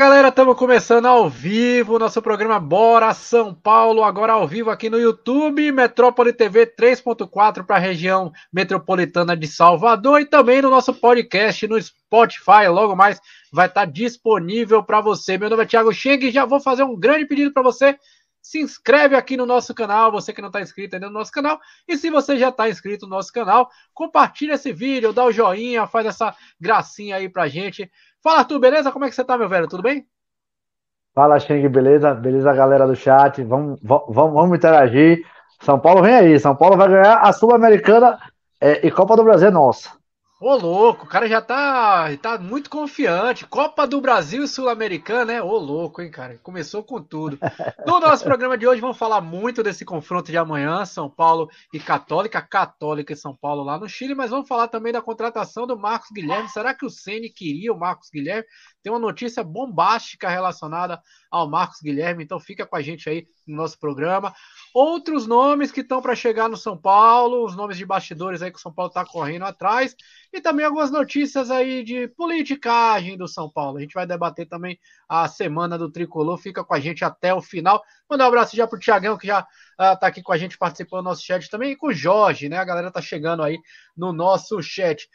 Galera, estamos começando ao vivo nosso programa Bora São Paulo, agora ao vivo aqui no YouTube, Metrópole TV 3.4 para a região metropolitana de Salvador e também no nosso podcast no Spotify. Logo mais vai estar disponível para você. Meu nome é Thiago Cheng e já vou fazer um grande pedido para você. Se inscreve aqui no nosso canal, você que não está inscrito ainda no nosso canal. E se você já está inscrito no nosso canal, compartilha esse vídeo, dá o joinha, faz essa gracinha aí pra gente. Fala, Arthur, beleza? Como é que você tá, meu velho? Tudo bem? Fala, Xeng, beleza? Beleza, galera do chat? Vamos, vamos, vamos interagir. São Paulo vem aí. São Paulo vai ganhar a Sul-Americana é, e Copa do Brasil é nossa. Ô, louco, o cara já tá, tá muito confiante. Copa do Brasil e Sul-Americana, né? Ô, louco, hein, cara? Começou com tudo. No nosso programa de hoje, vamos falar muito desse confronto de amanhã, São Paulo e Católica, Católica e São Paulo lá no Chile, mas vamos falar também da contratação do Marcos Guilherme. Será que o Ceni queria o Marcos Guilherme? Tem uma notícia bombástica relacionada ao Marcos Guilherme, então fica com a gente aí no nosso programa. Outros nomes que estão para chegar no São Paulo, os nomes de bastidores aí que o São Paulo está correndo atrás, e também algumas notícias aí de politicagem do São Paulo. A gente vai debater também a semana do Tricolor, fica com a gente até o final. Mandar um abraço já para o Tiagão, que já está uh, aqui com a gente participando do nosso chat também, e com o Jorge, né? A galera tá chegando aí no nosso chat.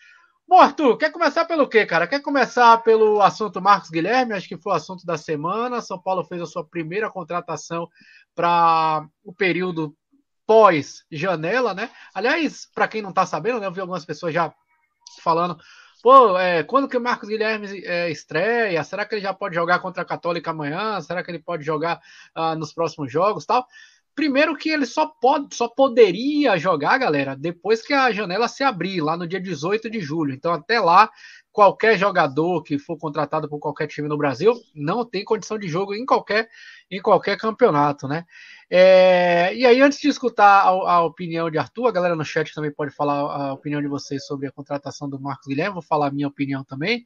Bom, Arthur, quer começar pelo quê, cara? Quer começar pelo assunto Marcos Guilherme? Acho que foi o assunto da semana. São Paulo fez a sua primeira contratação para o período pós-janela, né? Aliás, para quem não está sabendo, né, eu vi algumas pessoas já falando, pô, é, quando que o Marcos Guilherme é, estreia? Será que ele já pode jogar contra a Católica amanhã? Será que ele pode jogar uh, nos próximos jogos tal? Primeiro que ele só pode, só poderia jogar, galera, depois que a janela se abrir, lá no dia 18 de julho. Então, até lá, qualquer jogador que for contratado por qualquer time no Brasil não tem condição de jogo em qualquer, em qualquer campeonato, né? É, e aí, antes de escutar a, a, opinião de Arthur, a galera no chat também pode falar a opinião de vocês sobre a contratação do Marcos Guilherme, vou falar a minha opinião também.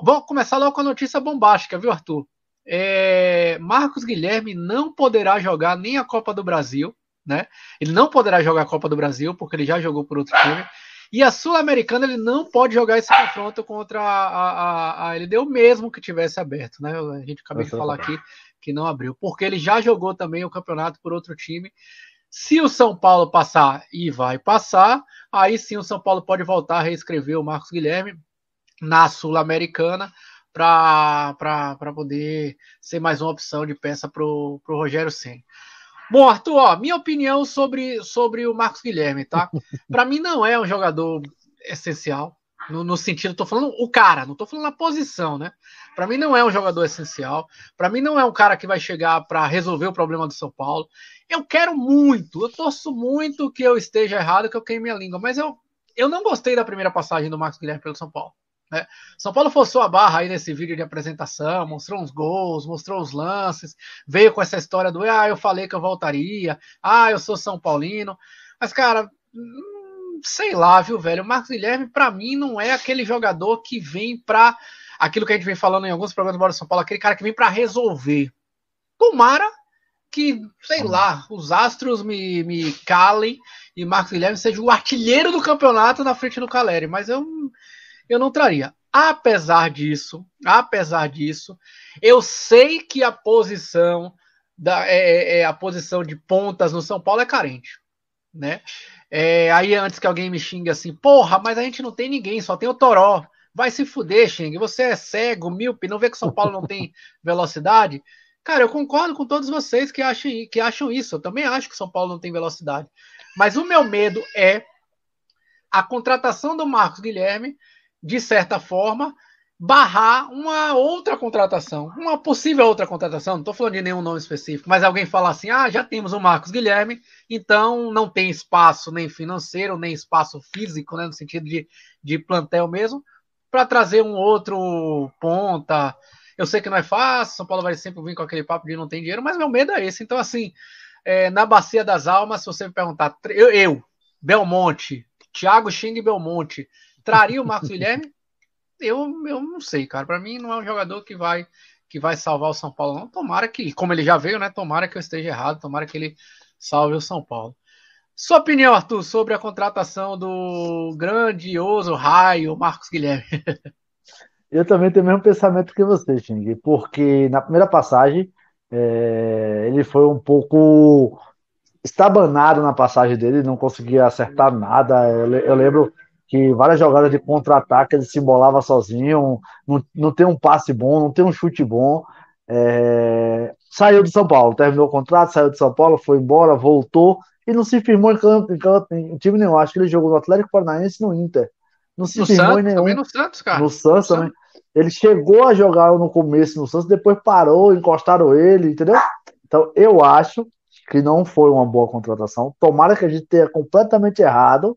Vou começar logo com a notícia bombástica, viu, Arthur? É, Marcos Guilherme não poderá jogar nem a Copa do Brasil, né? Ele não poderá jogar a Copa do Brasil, porque ele já jogou por outro time. E a Sul-Americana ele não pode jogar esse confronto contra a, a, a LDU, mesmo que tivesse aberto, né? A gente acabou de falar aqui que não abriu, porque ele já jogou também o campeonato por outro time. Se o São Paulo passar e vai passar, aí sim o São Paulo pode voltar a reescrever o Marcos Guilherme na Sul-Americana para poder ser mais uma opção de peça para o Rogério Senna. Bom, Arthur, ó, minha opinião sobre, sobre o Marcos Guilherme, tá? Para mim não é um jogador essencial, no, no sentido, tô falando o cara, não tô falando a posição, né? Para mim não é um jogador essencial, para mim não é um cara que vai chegar para resolver o problema do São Paulo. Eu quero muito, eu torço muito que eu esteja errado, que eu queime a língua, mas eu, eu não gostei da primeira passagem do Marcos Guilherme pelo São Paulo. Né? São Paulo forçou a barra aí nesse vídeo de apresentação, mostrou uns gols, mostrou os lances, veio com essa história do ah, eu falei que eu voltaria, ah, eu sou São Paulino. Mas, cara, hum, sei lá, viu, velho? O Marcos Guilherme, para mim, não é aquele jogador que vem pra. Aquilo que a gente vem falando em alguns programas do Bora São Paulo, aquele cara que vem para resolver. Tomara que, sei lá, os astros me, me calem e Marcos Guilherme seja o artilheiro do campeonato na frente do Caleri, mas eu eu não traria. Apesar disso, apesar disso, eu sei que a posição da é, é, é, a posição de pontas no São Paulo é carente, né? É, aí antes que alguém me xingue assim, porra, mas a gente não tem ninguém, só tem o Toró. Vai se fuder, Xing. Você é cego, míope, não vê que São Paulo não tem velocidade? Cara, eu concordo com todos vocês que acham, que acham isso. Eu também acho que São Paulo não tem velocidade. Mas o meu medo é a contratação do Marcos Guilherme de certa forma, barrar uma outra contratação, uma possível outra contratação. Não estou falando de nenhum nome específico, mas alguém fala assim: ah, já temos o Marcos Guilherme, então não tem espaço nem financeiro, nem espaço físico, né, no sentido de, de plantel mesmo, para trazer um outro ponta. Eu sei que não é fácil, São Paulo vai sempre vir com aquele papo de não tem dinheiro, mas meu medo é esse. Então, assim, é, na Bacia das Almas, se você me perguntar, eu, eu Belmonte, Thiago Xing Belmonte, Traria o Marcos Guilherme? Eu, eu não sei, cara. Para mim não é um jogador que vai que vai salvar o São Paulo, não. Tomara que, como ele já veio, né? Tomara que eu esteja errado, tomara que ele salve o São Paulo. Sua opinião, Arthur, sobre a contratação do grandioso raio Marcos Guilherme? Eu também tenho o mesmo pensamento que você, Xing, porque na primeira passagem é, ele foi um pouco estabanado na passagem dele, não conseguia acertar nada. Eu, eu lembro que várias jogadas de contra-ataque ele se embolava sozinho, não, não tem um passe bom, não tem um chute bom. É, saiu do São Paulo, terminou o contrato, saiu de São Paulo, foi embora, voltou e não se firmou em, campo, em, campo, em time nenhum. Acho que ele jogou no Atlético Paranaense e no Inter. Não se no firmou Santos, em nenhum. Também no Santos, cara. No Santos também. Ele chegou a jogar no começo no Santos, depois parou, encostaram ele, entendeu? Então eu acho que não foi uma boa contratação. Tomara que a gente tenha completamente errado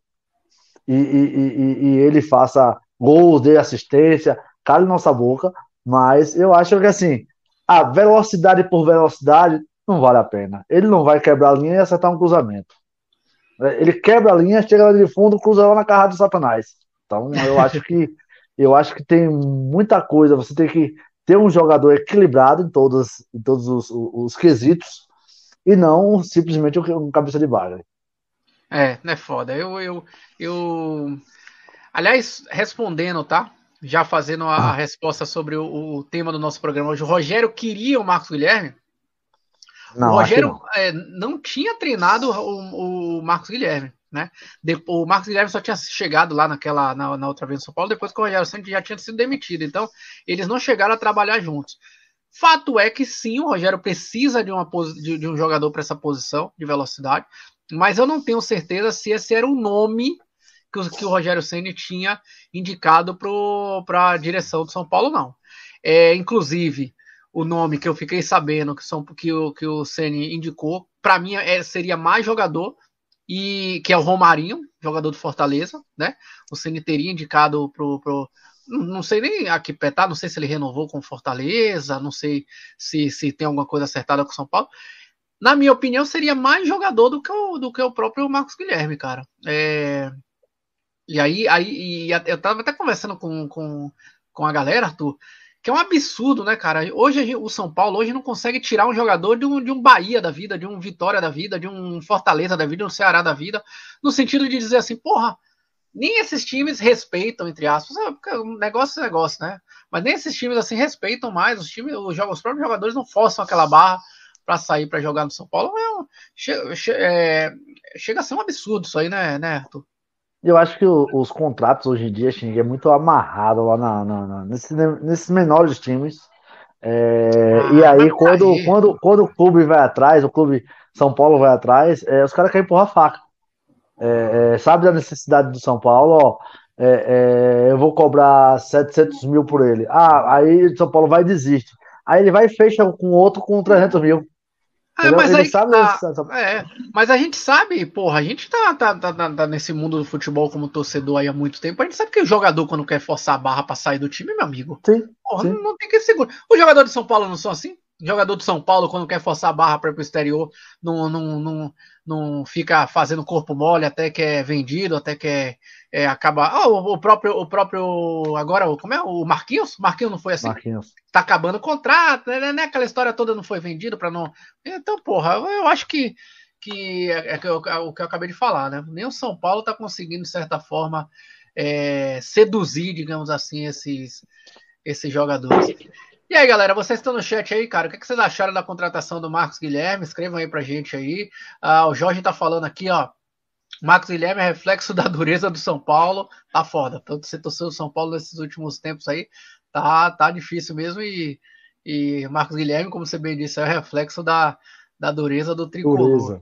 e, e, e, ele faça gols, dê assistência, cale nossa boca. Mas eu acho que assim, a velocidade por velocidade não vale a pena. Ele não vai quebrar a linha e acertar um cruzamento. Ele quebra a linha, chega lá de fundo, cruza lá na carrada do Satanás. Então eu acho que eu acho que tem muita coisa. Você tem que ter um jogador equilibrado em todos, em todos os, os, os quesitos e não simplesmente um cabeça de vaga. É, não é foda. Eu, eu, eu. Aliás, respondendo, tá? Já fazendo a ah. resposta sobre o, o, tema do nosso programa hoje. O Rogério queria o Marcos Guilherme. Não, o Rogério não. É, não. tinha treinado o, o Marcos Guilherme. Né? Depois, o Marcos Guilherme só tinha chegado lá naquela na, na outra vez em São Paulo, depois que o Rogério Santos já tinha sido demitido. Então, eles não chegaram a trabalhar juntos. Fato é que sim, o Rogério precisa de, uma, de, de um jogador para essa posição de velocidade, mas eu não tenho certeza se esse era o nome que o, que o Rogério Senna tinha indicado para a direção do São Paulo, não. É, inclusive, o nome que eu fiquei sabendo que, são, que, o, que o Senna indicou, para mim é, seria mais jogador, e que é o Romarinho, jogador do Fortaleza, né? O Senna teria indicado pro não sei nem a que petar, não sei se ele renovou com Fortaleza, não sei se, se tem alguma coisa acertada com São Paulo. Na minha opinião, seria mais jogador do que o, do que o próprio Marcos Guilherme, cara. É... E aí, aí e eu tava até conversando com, com, com a galera, Arthur, que é um absurdo, né, cara? Hoje o São Paulo hoje não consegue tirar um jogador de um, de um Bahia da vida, de um Vitória da vida, de um Fortaleza da vida, de um Ceará da vida, no sentido de dizer assim, porra, nem esses times respeitam, entre aspas, é, negócio é negócio, né? Mas nem esses times assim respeitam mais, os times, os, os próprios jogadores não forçam aquela barra para sair para jogar no São Paulo. É um, che, che, é, chega a ser um absurdo isso aí, né, né Arthur? Eu acho que o, os contratos hoje em dia, Xing, é muito amarrado lá na, na, na nesse, nesses menores times. É, ah, e aí, quando, aí. quando, quando o clube vai atrás, o clube São Paulo vai atrás, é, os caras querem empurrar a faca. É, é, sabe da necessidade do São Paulo, ó, é, é, eu vou cobrar 700 mil por ele. Ah, aí São Paulo vai e desiste. Aí ele vai e fecha com outro com 300 mil. É, mas, aí, sabe tá, é, mas a gente sabe, porra, a gente tá, tá, tá, tá, nesse mundo do futebol como torcedor aí há muito tempo. A gente sabe que o jogador, quando quer forçar a barra pra sair do time, meu amigo, sim, porra, sim. Não, não, tem que segurar. Os jogadores de São Paulo não são assim? jogador de São Paulo, quando quer forçar a barra para ir pro exterior, não, não, não, não fica fazendo corpo mole até que é vendido, até que é, é acaba. Oh, o próprio, o próprio. Agora, como é? O Marquinhos? Marquinhos não foi assim? Marquinhos. Tá acabando o contrato, né, né? Aquela história toda não foi vendido para não. Então, porra, eu acho que. Que é, é, é o que eu acabei de falar, né? Nem o São Paulo tá conseguindo, de certa forma, é, seduzir, digamos assim, esses, esses jogadores. E aí, galera, vocês estão no chat aí, cara. O que vocês acharam da contratação do Marcos Guilherme? Escrevam aí pra gente aí. Ah, o Jorge tá falando aqui, ó. Marcos Guilherme é reflexo da dureza do São Paulo. Tá foda. Tanto você torceu o São Paulo nesses últimos tempos aí. Tá, tá difícil mesmo. E, e Marcos Guilherme, como você bem disse, é reflexo da, da dureza do tricolor. Dureza.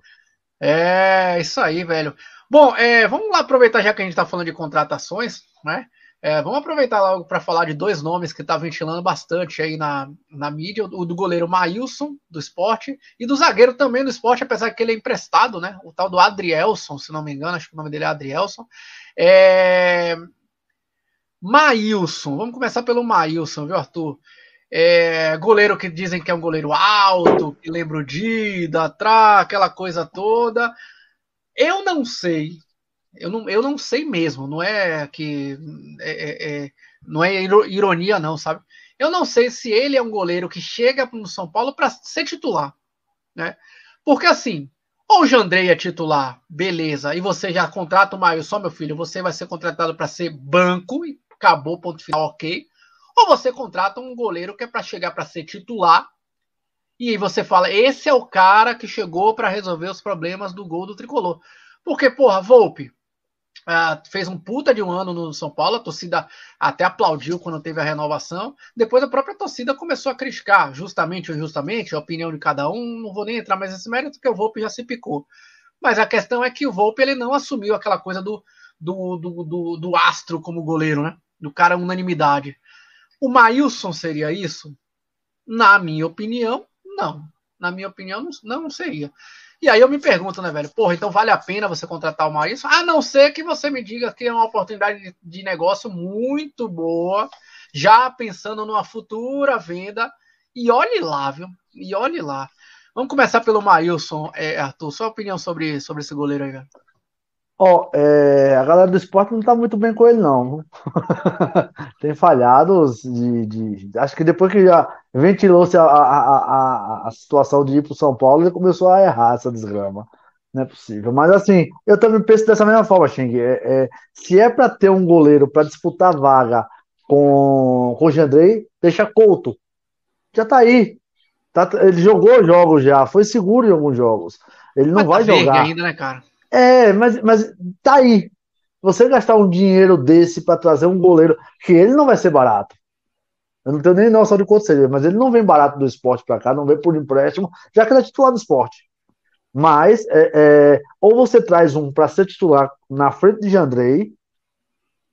É, isso aí, velho. Bom, é, vamos lá aproveitar já que a gente tá falando de contratações, né? É, vamos aproveitar logo para falar de dois nomes que está ventilando bastante aí na, na mídia: o do goleiro Maílson, do esporte, e do zagueiro também do esporte, apesar que ele é emprestado, né? O tal do Adrielson, se não me engano, acho que o nome dele é Adrielson. É... Maílson, vamos começar pelo Maílson, viu, Arthur? É, goleiro que dizem que é um goleiro alto, que lembra o Dida, atrás, aquela coisa toda. Eu não sei eu não, eu não sei mesmo, não é que é, é, é não é ironia não, sabe? Eu não sei se ele é um goleiro que chega no São Paulo para ser titular, né? Porque assim, ou o Jandrei é titular, beleza, e você já contrata o Maio só meu filho, você vai ser contratado para ser banco e acabou ponto final, ok? ou você contrata um goleiro que é para chegar para ser titular e aí você fala, esse é o cara que chegou para resolver os problemas do gol do tricolor. Porque, porra, Volpe uh, fez um puta de um ano no São Paulo, a torcida até aplaudiu quando teve a renovação. Depois a própria torcida começou a criticar, justamente ou injustamente, a opinião de cada um. Não vou nem entrar mais nesse mérito, porque o Volpe já se picou. Mas a questão é que o Volpe ele não assumiu aquela coisa do, do, do, do, do astro como goleiro, né? Do cara unanimidade. O Maílson seria isso? Na minha opinião, não. Na minha opinião, não, não seria. E aí eu me pergunto, né, velho? Porra, então vale a pena você contratar o Maurício? A não ser que você me diga que é uma oportunidade de negócio muito boa, já pensando numa futura venda. E olhe lá, viu? E olhe lá. Vamos começar pelo Maílson, é, Arthur. Sua opinião sobre, sobre esse goleiro aí, velho? Ó, oh, é, a galera do esporte não tá muito bem com ele, não. Tem falhados de, de, Acho que depois que já ventilou-se a, a, a, a, situação de ir pro São Paulo, ele começou a errar essa desgrama. Não é possível. Mas assim, eu também penso dessa mesma forma, Xing. É, é, se é para ter um goleiro para disputar vaga com, o Jandrei, deixa Couto. Já tá aí. Tá, ele jogou jogos já, foi seguro em alguns jogos. Ele não Mas vai tá jogar. ainda, né, cara? É, mas, mas tá aí. Você gastar um dinheiro desse para trazer um goleiro, que ele não vai ser barato. Eu não tenho nem noção de quanto seria, mas ele não vem barato do esporte para cá, não vem por empréstimo, já que ele é titular do esporte. Mas, é, é, ou você traz um para ser titular na frente de Jandrei,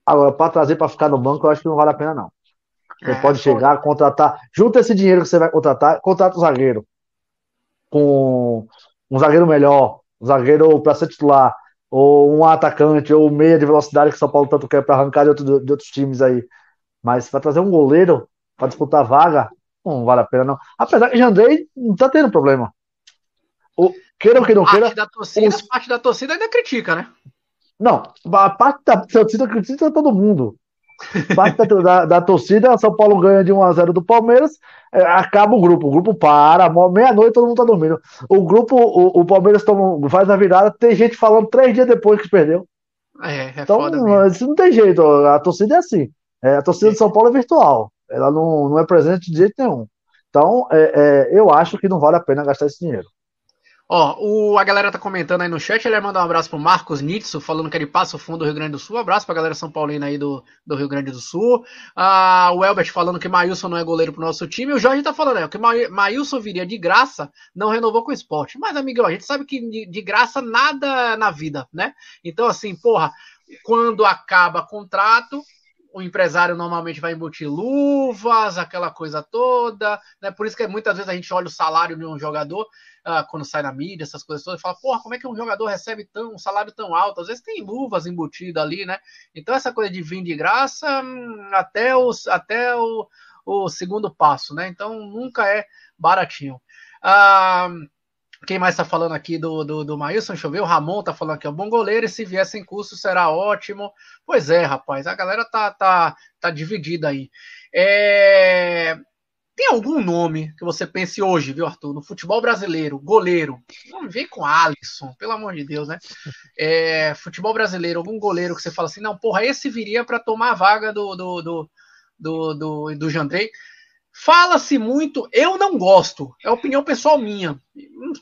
agora para trazer para ficar no banco, eu acho que não vale a pena, não. Você é, pode chegar, contratar, junta esse dinheiro que você vai contratar, contrata o zagueiro. Com um zagueiro melhor, um zagueiro para ser titular, ou um atacante, ou meia de velocidade que o São Paulo tanto quer para arrancar de, outro, de, outros times aí. Mas para trazer um goleiro para disputar vaga, não vale a pena, não. Apesar que Jandrei não tá tendo problema. O, queira ou que não queira. Da torcida, os... parte da torcida ainda critica, né? Não, a parte da torcida critica todo mundo. Parte da, da, da, torcida, São Paulo ganha de 1x0 do Palmeiras, é, acaba o grupo, o grupo para, meia-noite todo mundo tá dormindo. O grupo, o, o Palmeiras toma, faz a virada, tem gente falando três dias depois que perdeu. É, é então, isso não tem jeito, a torcida é assim. É, a torcida de São Paulo é virtual, ela não, não é presente de jeito nenhum. Então, é, é eu acho que não vale a pena gastar esse dinheiro. Ó, o, a galera tá comentando aí no chat, ele manda um abraço pro Marcos Nitsu, falando que ele passa o fundo do Rio Grande do Sul. Um abraço pra galera São Paulina aí do, do Rio Grande do Sul. Ah, o Elbert falando que Maílson não é goleiro pro nosso time. O Jorge tá falando aí, que Maílson viria de graça, não renovou com o esporte. Mas, amigão, a gente sabe que de, de graça nada na vida, né? Então, assim, porra, quando acaba contrato, o empresário normalmente vai embutir luvas, aquela coisa toda, né? Por isso que muitas vezes a gente olha o salário de um jogador uh, quando sai na mídia, essas coisas todas, fala, porra, como é que um jogador recebe tão, um salário tão alto? Às vezes tem luvas embutidas ali, né? Então essa coisa de vir de graça hum, até, os, até o, o segundo passo, né? Então nunca é baratinho. Uh, quem mais está falando aqui do, do, do Maílson? Deixa eu ver. O Ramon tá falando aqui, é um bom goleiro e se vier sem custo será ótimo. Pois é, rapaz, a galera tá, tá, tá dividida aí. É... Tem algum nome que você pense hoje, viu, Arthur? No futebol brasileiro, goleiro. Não vem com Alisson, pelo amor de Deus, né? É, futebol brasileiro, algum goleiro que você fala assim, não, porra, esse viria para tomar a vaga do, do, do, do, do, do Jandrei. Fala-se muito, eu não gosto, é opinião pessoal minha.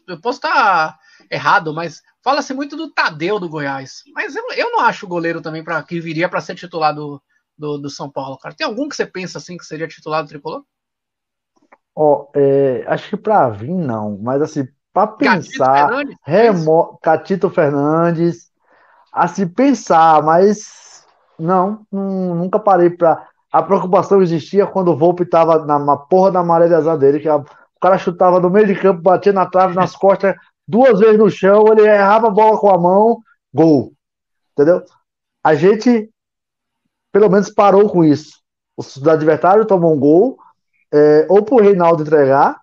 Eu posso estar errado, mas fala-se muito do Tadeu do Goiás. Mas eu, eu não acho goleiro também para que viria para ser titular do, do, do, São Paulo, cara. Tem algum que você pensa assim que seria titular do tricolor? Ó, é, acho que para vir não, mas assim, para pensar, Fernandes, remo... Catito Fernandes, assim, pensar, mas não, nunca parei para a preocupação existia quando o Volpe estava na porra da maré de azar dele, que a, o cara chutava no meio de campo, batia na trave, nas costas, duas vezes no chão, ele errava a bola com a mão, gol. Entendeu? A gente, pelo menos, parou com isso. O adversário tomou um gol, é, ou por Reinaldo entregar,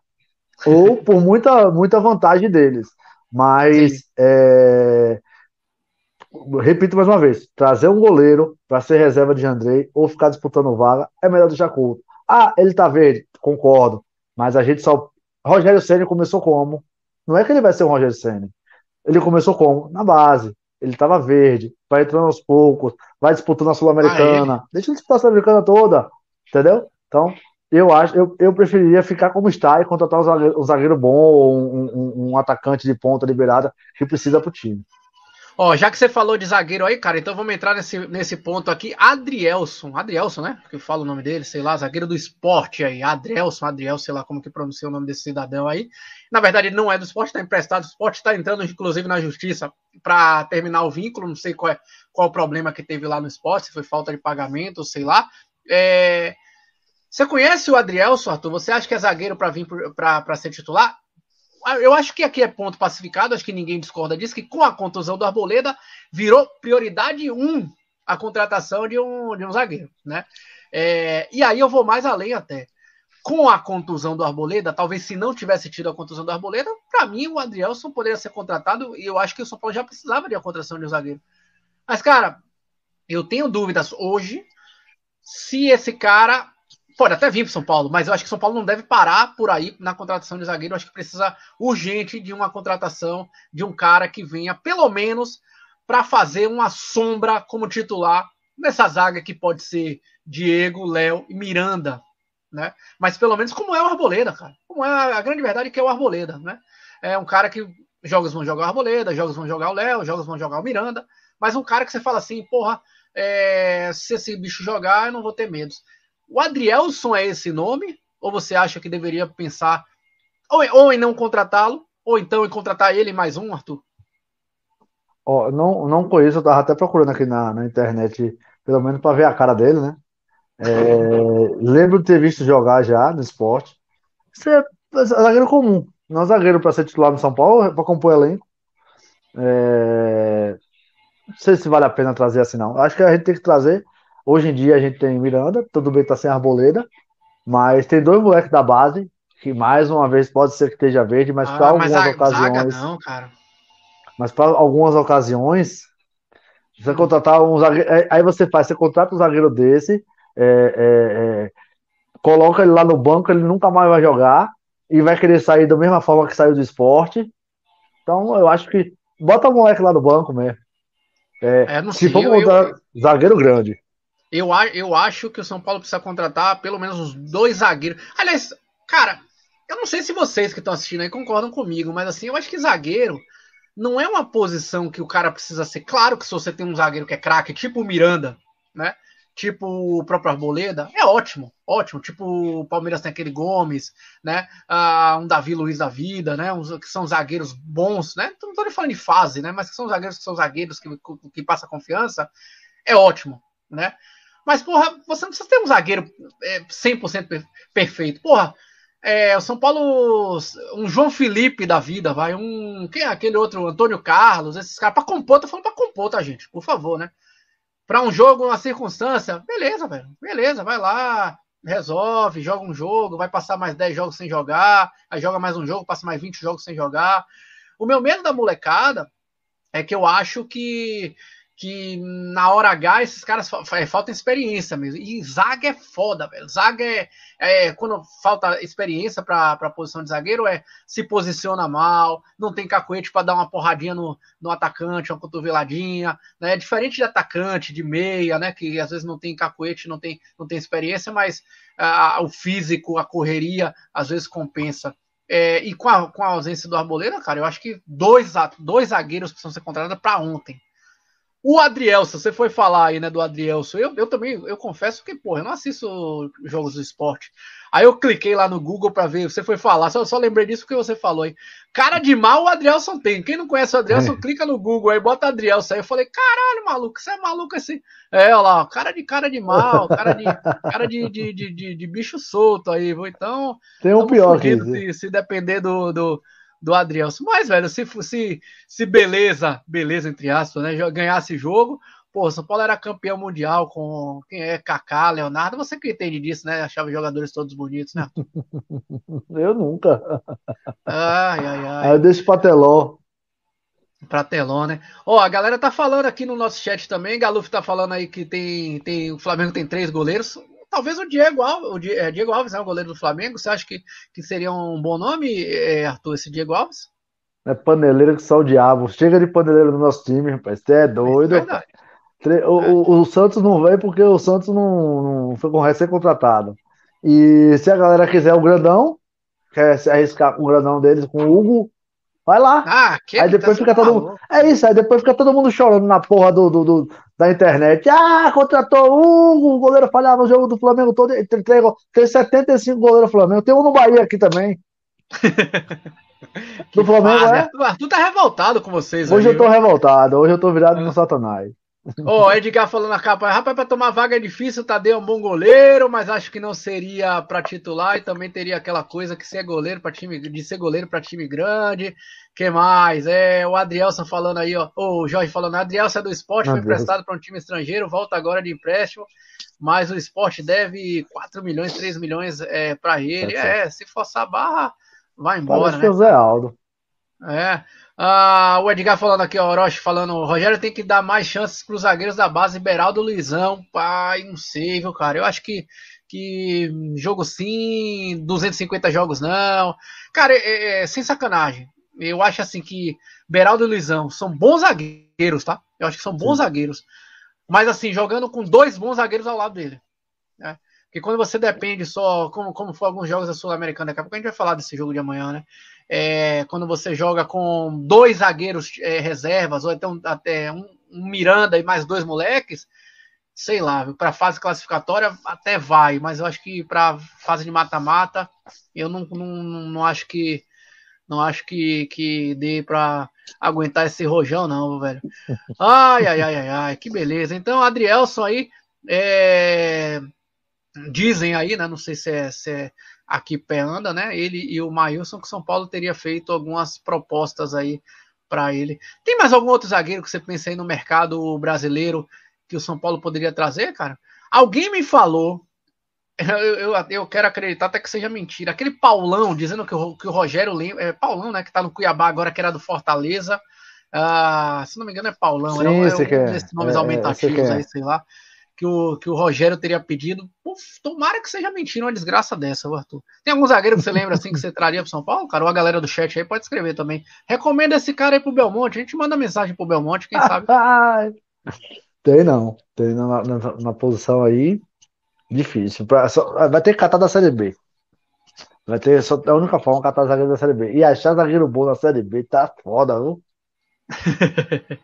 ou por muita, muita vantagem deles. Mas, é, repito mais uma vez, trazer um goleiro para ser reserva de Andrei ou ficar disputando vaga é melhor deixar Couto. Ah, ele tá verde, concordo, mas a gente só. Rogério Senna começou como? Não é que ele vai ser um Rogério Senna. Ele começou como? Na base. Ele estava verde, vai entrando aos poucos, vai disputando a Sul-Americana. Ah, Deixa ele disputar a Sul-Americana toda, entendeu? Então, eu acho, eu, eu preferiria ficar como está e contratar um zagueiro, um zagueiro bom ou um, um, um, atacante de ponta liberada que precisa para o time. Ó, já que você falou de zagueiro aí, cara, então vamos entrar nesse, nesse ponto aqui. Adrielson, Adrielson, né? Porque eu falo o nome dele, sei lá, zagueiro do esporte aí. Adrielson, Adriel, sei lá como que pronuncia o nome desse cidadão aí. Na verdade, ele não é do esporte, está emprestado. O esporte está entrando, inclusive, na justiça para terminar o vínculo. Não sei qual é qual o problema que teve lá no esporte, se foi falta de pagamento, sei lá. É... Você conhece o Adrielson, Arthur? Você acha que é zagueiro para vir para ser titular? eu acho que aqui é ponto pacificado, acho que ninguém discorda disso, que com a contusão do Arboleda virou prioridade um a contratação de um, de um zagueiro, né? É, e aí eu vou mais além até. Com a contusão do Arboleda, talvez se não tivesse tido a contusão do Arboleda, para mim o Adrielson poderia ser contratado e eu acho que o São Paulo já precisava de a contratação de um zagueiro. Mas, cara, eu tenho dúvidas hoje se esse cara Pode até vir para São Paulo, mas eu acho que São Paulo não deve parar por aí na contratação de zagueiro. Eu acho que precisa urgente de uma contratação de um cara que venha, pelo menos, para fazer uma sombra como titular nessa zaga que pode ser Diego, Léo e Miranda, né? Mas pelo menos como é o Arboleda, cara. Como é a grande verdade é que é o Arboleda, né? É um cara que jogos vão jogar o Arboleda, jogos vão jogar o Léo, jogos vão jogar o Miranda, mas um cara que você fala assim, porra, é, se esse bicho jogar, eu não vou ter medo. O Adrielson é esse nome? Ou você acha que deveria pensar ou, ou em não contratá-lo, ou então em contratar ele mais um, Arthur? Ó, não, não conheço, eu tava até procurando aqui na, na internet, pelo menos para ver a cara dele, né? É, lembro de ter visto jogar já no esporte. Isso é, é zagueiro comum, não é zagueiro para ser titular no São Paulo, é para compor elenco. É, não sei se vale a pena trazer assim, não. Acho que a gente tem que trazer Hoje em dia a gente tem Miranda, tudo bem, tá sem Arboleda, mas tem dois moleques da base, que mais uma vez pode ser que esteja verde, mas ah, para algumas a, ocasiões. Não, mas para algumas ocasiões, você é. um zagueiro. Aí você faz, você contrata um zagueiro desse, é, é, é, coloca ele lá no banco, ele nunca mais vai jogar e vai querer sair da mesma forma que saiu do esporte. Então eu acho que bota o moleque lá no banco mesmo. É, é se for botar eu... zagueiro grande. Eu, eu acho que o São Paulo precisa contratar pelo menos uns dois zagueiros. Aliás, cara, eu não sei se vocês que estão assistindo aí concordam comigo, mas assim, eu acho que zagueiro não é uma posição que o cara precisa ser. Claro que se você tem um zagueiro que é craque, tipo o Miranda, né? Tipo o próprio Arboleda, é ótimo, ótimo. Tipo o Palmeiras tem aquele Gomes, né? Ah, um Davi Luiz da vida, né? Uns, que são zagueiros bons, né? Não estou nem falando de fase, né? Mas que são zagueiros que são zagueiros que, que passa confiança, é ótimo, né? Mas, porra, você não precisa ter um zagueiro é, 100% perfeito. Porra, é, o São Paulo, um João Felipe da vida, vai, um. Quem é aquele outro? Antônio Carlos, esses caras, pra compor, tô falando pra compor, tá, gente? Por favor, né? Pra um jogo, uma circunstância, beleza, velho, beleza, vai lá, resolve, joga um jogo, vai passar mais 10 jogos sem jogar, aí joga mais um jogo, passa mais 20 jogos sem jogar. O meu medo da molecada é que eu acho que que na hora H esses caras é, falta experiência mesmo. E zaga é foda, velho. Zaga é, é quando falta experiência para a posição de zagueiro é se posiciona mal, não tem cacuete para dar uma porradinha no, no atacante, uma cotoveladinha, né? Diferente de atacante, de meia, né, que às vezes não tem cacuete, não tem não tem experiência, mas o físico, a correria às vezes compensa. É, e com a, com a ausência do Arboleda, cara, eu acho que dois, dois zagueiros precisam ser contratados para ontem. O Adrielson, você foi falar aí, né, do Adrielson. Eu, eu também, eu confesso que, porra, eu não assisto jogos do esporte. Aí eu cliquei lá no Google para ver, você foi falar, só, só lembrei disso porque você falou aí. Cara de mal o Adrielson tem. Quem não conhece o Adrielson, é. clica no Google aí, bota Adrielson. Aí eu falei, caralho, maluco, você é maluco assim. É, olha lá, cara de cara de mal, cara de, cara de, de, de, de, de bicho solto aí, Então. Tem um pior aqui. Se, se depender do, do do Adrielson. Mas, velho, se, se, se beleza, beleza, entre aspas, né, ganhasse jogo, pô, São Paulo era campeão mundial com quem é Kaká, Leonardo, você que entende disso, né? Achava os jogadores todos bonitos, né? Eu nunca. Ai, ai, ai. Aí eu deixo pra Teló. Pra Teló, né? Ó, a galera tá falando aqui no nosso chat também, Galuf tá falando aí que tem, tem o Flamengo tem três goleiros talvez o Diego Alves, o é, Diego Alves, né, o goleiro do Flamengo. Você acha que, que seria um bom nome, é, Arthur, esse Diego Alves? É paneleiro que só o diabo. Chega de paneleiro no nosso time, rapaz. Você é doido. É o, o, o, Santos não veio porque o Santos não, não foi recém-contratado. E se a galera quiser o grandão, quer se arriscar com o grandão deles, com o Hugo, vai lá. Ah, que aí depois tá fica todo mundo. É isso, aí depois fica todo mundo chorando na porra do, do, do da internet. Ah, contratou Hugo, o goleiro falhava o jogo do Flamengo todo. Tem, tem 75 goleiros do Flamengo. Tem um no Bahia aqui também. do Flamengo, fase. é? Arthur, Arthur tá revoltado com vocês. Hoje aí, eu tô viu? revoltado, hoje eu tô virado é. no Satanás. Ó, oh, Edgar falando na capa, rapaz, pra tomar vaga é difícil, o Tadeu é um bom goleiro, mas acho que não seria para titular e também teria aquela coisa que ser goleiro para time, de ser goleiro para time grande. Que mais? É, o Adrielson falando aí, ó, o Jorge falando, Adrielson é do esporte, foi emprestado para um time estrangeiro, volta agora de empréstimo, mas o esporte deve 4 milhões, 3 milhões é, para ele. É, se forçar a barra, vai embora, Parece né? Zé Aldo. É. Ah, o Edgar falando aqui, o Orochi falando, o Rogério tem que dar mais chances para os zagueiros da base, Beraldo Luizão, pai, não sei, viu, cara? Eu acho que, que jogo sim, 250 jogos não. Cara, é, é, sem sacanagem. Eu acho assim que Beraldo e Luizão são bons zagueiros, tá? Eu acho que são bons sim. zagueiros. Mas assim, jogando com dois bons zagueiros ao lado dele. Né? Porque quando você depende só, como, como foi alguns jogos da Sul-Americana, daqui a pouco a gente vai falar desse jogo de amanhã, né? é, quando você joga com dois zagueiros é, reservas, ou então até um, um, Miranda e mais dois moleques, sei lá, para fase classificatória até vai, mas eu acho que para fase de mata-mata, eu não, não, não acho que não acho que, que dê para aguentar esse rojão, não, velho. Ai, ai, ai, ai, ai, que beleza. Então, Adrielson aí, é... dizem aí, né? Não sei se é, se é aqui pé anda, né? Ele e o Maílson, que São Paulo teria feito algumas propostas aí para ele. Tem mais algum outro zagueiro que você pensa aí no mercado brasileiro que o São Paulo poderia trazer, cara? Alguém me falou, eu, eu, eu quero acreditar até que seja mentira, aquele Paulão dizendo que o, que o Rogério lembra, é Paulão, né, que tá no Cuiabá agora, que era do Fortaleza, uh, se não me engano é Paulão, Sim, era, é um desses nomes é, aumentativos aí, sei lá que o, que o Rogério teria pedido. Uf, tomara que seja mentira uma desgraça dessa, Arthur. Tem algum zagueiro que você lembra assim que você traria pro São Paulo, cara? Ou a galera do chat aí pode escrever também. Recomenda esse cara aí pro Belmonte. A gente manda mensagem pro Belmonte, quem sabe. tem não. Tem na, na, na posição aí. Difícil. Pra, só, vai ter que catar da Série B. Vai ter só a única forma catar zagueiro da Série B. E achar zagueiro bom na Série B tá foda, viu?